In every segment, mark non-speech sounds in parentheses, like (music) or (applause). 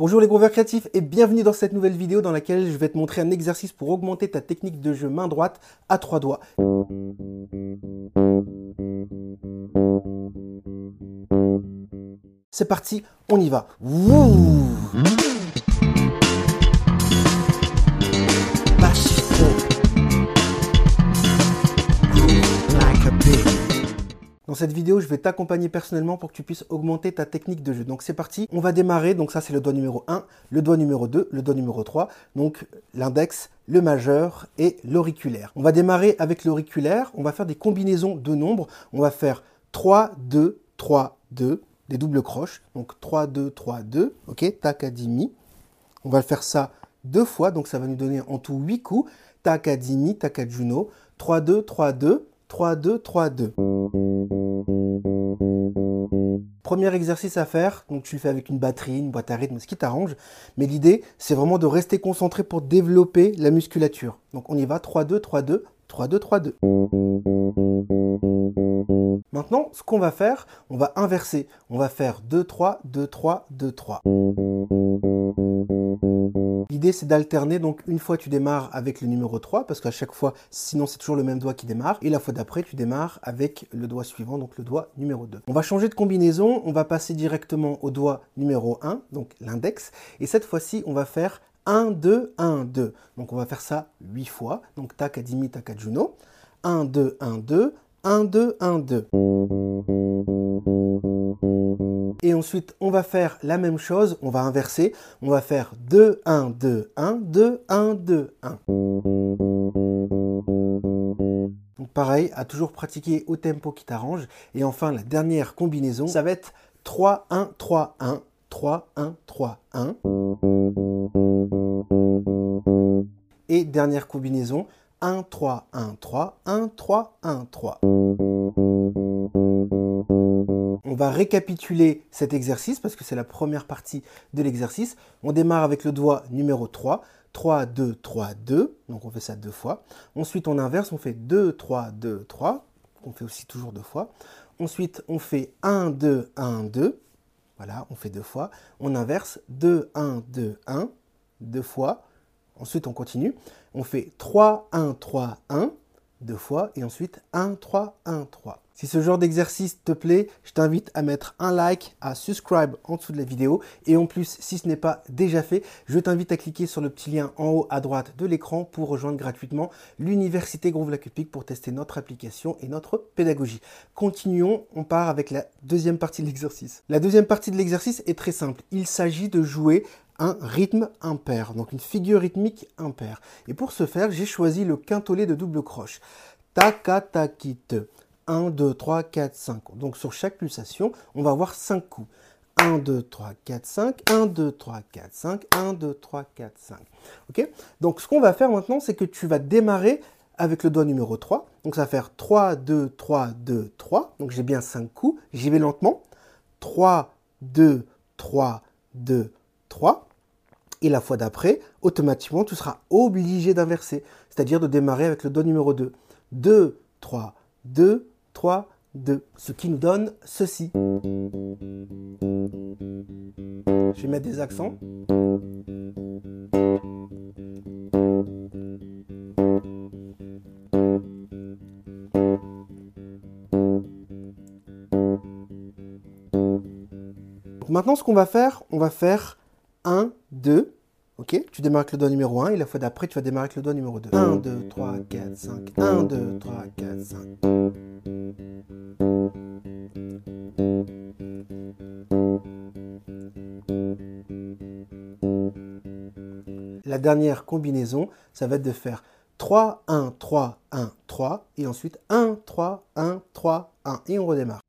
Bonjour les grooveurs créatifs et bienvenue dans cette nouvelle vidéo dans laquelle je vais te montrer un exercice pour augmenter ta technique de jeu main droite à trois doigts. C'est parti, on y va. Dans cette vidéo, je vais t'accompagner personnellement pour que tu puisses augmenter ta technique de jeu. Donc c'est parti, on va démarrer. Donc ça c'est le doigt numéro 1, le doigt numéro 2, le doigt numéro 3. Donc l'index, le majeur et l'auriculaire. On va démarrer avec l'auriculaire. On va faire des combinaisons de nombres. On va faire 3, 2, 3, 2, des doubles croches. Donc 3, 2, 3, 2. Ok, tac à mi. On va faire ça deux fois. Donc ça va nous donner en tout 8 coups. Tac à mi, tac à juno. 3, 2, 3, 2. 3, 2, 3, 2. Premier exercice à faire, donc tu le fais avec une batterie, une boîte à rythme, ce qui t'arrange. Mais l'idée, c'est vraiment de rester concentré pour développer la musculature. Donc on y va, 3, 2, 3, 2, 3, 2, 3, 2. Maintenant, ce qu'on va faire, on va inverser. On va faire 2, 3, 2, 3, 2, 3. L'idée, c'est d'alterner. Donc, une fois, tu démarres avec le numéro 3, parce qu'à chaque fois, sinon, c'est toujours le même doigt qui démarre. Et la fois d'après, tu démarres avec le doigt suivant, donc le doigt numéro 2. On va changer de combinaison. On va passer directement au doigt numéro 1, donc l'index. Et cette fois-ci, on va faire 1, 2, 1, 2. Donc, on va faire ça 8 fois. Donc, tac à tac à juno. 1, 2, 1, 2. 1, 2, 1, 2. Et ensuite, on va faire la même chose, on va inverser. On va faire 2, 1, 2, 1, 2, 1, 2, 1. Donc pareil, à toujours pratiquer au tempo qui t'arrange. Et enfin, la dernière combinaison, ça va être 3, 1, 3, 1, 3, 1, 3, 1. Et dernière combinaison, 1, 3, 1, 3, 1, 3, 1, 3 va récapituler cet exercice parce que c'est la première partie de l'exercice. On démarre avec le doigt numéro 3. 3, 2, 3, 2. Donc on fait ça deux fois. Ensuite on inverse, on fait 2, 3, 2, 3. On fait aussi toujours deux fois. Ensuite on fait 1, 2, 1, 2. Voilà, on fait deux fois. On inverse 2, 1, 2, 1. Deux fois. Ensuite on continue. On fait 3, 1, 3, 1. Deux fois. Et ensuite 1, 3, 1, 3. Si ce genre d'exercice te plaît, je t'invite à mettre un like, à subscribe en dessous de la vidéo. Et en plus, si ce n'est pas déjà fait, je t'invite à cliquer sur le petit lien en haut à droite de l'écran pour rejoindre gratuitement l'Université Groove Lacupic pour tester notre application et notre pédagogie. Continuons, on part avec la deuxième partie de l'exercice. La deuxième partie de l'exercice est très simple. Il s'agit de jouer un rythme impair, donc une figure rythmique impaire. Et pour ce faire, j'ai choisi le quintolet de double croche. Takatakite. 1, 2, 3, 4, 5. Donc sur chaque pulsation, on va avoir 5 coups. 1, 2, 3, 4, 5, 1, 2, 3, 4, 5, 1, 2, 3, 4, 5. Ok? Donc ce qu'on va faire maintenant, c'est que tu vas démarrer avec le doigt numéro 3. Donc ça va faire 3, 2, 3, 2, 3. Donc j'ai bien 5 coups. J'y vais lentement. 3, 2, 3, 2, 3. Et la fois d'après, automatiquement, tu seras obligé d'inverser. C'est-à-dire de démarrer avec le doigt numéro 2. 2, 3, 2, 3, 2. Ce qui nous donne ceci. Je vais mettre des accents. Maintenant, ce qu'on va faire, on va faire 1, 2, Ok Tu démarres avec le doigt numéro 1 et la fois d'après, tu vas démarrer avec le doigt numéro 2. 1, 2, 3, 4, 5. 1, 2, 3, 4, 5. La dernière combinaison, ça va être de faire 3, 1, 3, 1, 3, et ensuite 1, 3, 1, 3, 1, et on redémarre.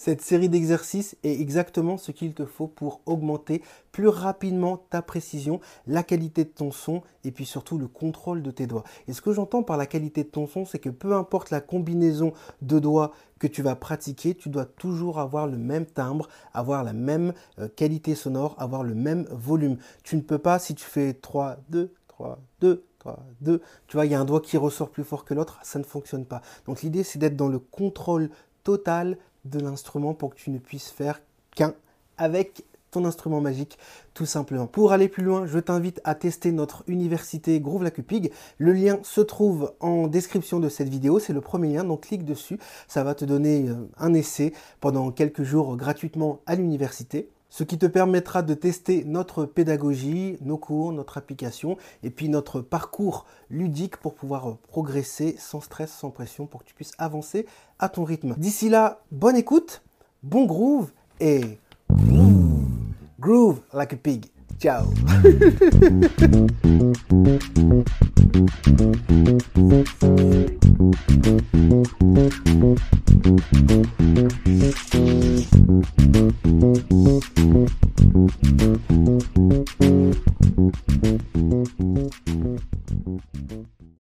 Cette série d'exercices est exactement ce qu'il te faut pour augmenter plus rapidement ta précision, la qualité de ton son et puis surtout le contrôle de tes doigts. Et ce que j'entends par la qualité de ton son, c'est que peu importe la combinaison de doigts que tu vas pratiquer, tu dois toujours avoir le même timbre, avoir la même euh, qualité sonore, avoir le même volume. Tu ne peux pas, si tu fais 3, 2, 3, 2, 3, 2. Tu vois, il y a un doigt qui ressort plus fort que l'autre, ça ne fonctionne pas. Donc l'idée, c'est d'être dans le contrôle total de l'instrument pour que tu ne puisses faire qu'un avec ton instrument magique, tout simplement. Pour aller plus loin, je t'invite à tester notre université Groove la Cupig. Le lien se trouve en description de cette vidéo, c'est le premier lien, donc clique dessus. Ça va te donner euh, un essai pendant quelques jours gratuitement à l'université ce qui te permettra de tester notre pédagogie, nos cours, notre application et puis notre parcours ludique pour pouvoir progresser sans stress, sans pression, pour que tu puisses avancer à ton rythme. D'ici là, bonne écoute, bon groove et groove like a pig. Ciao (laughs)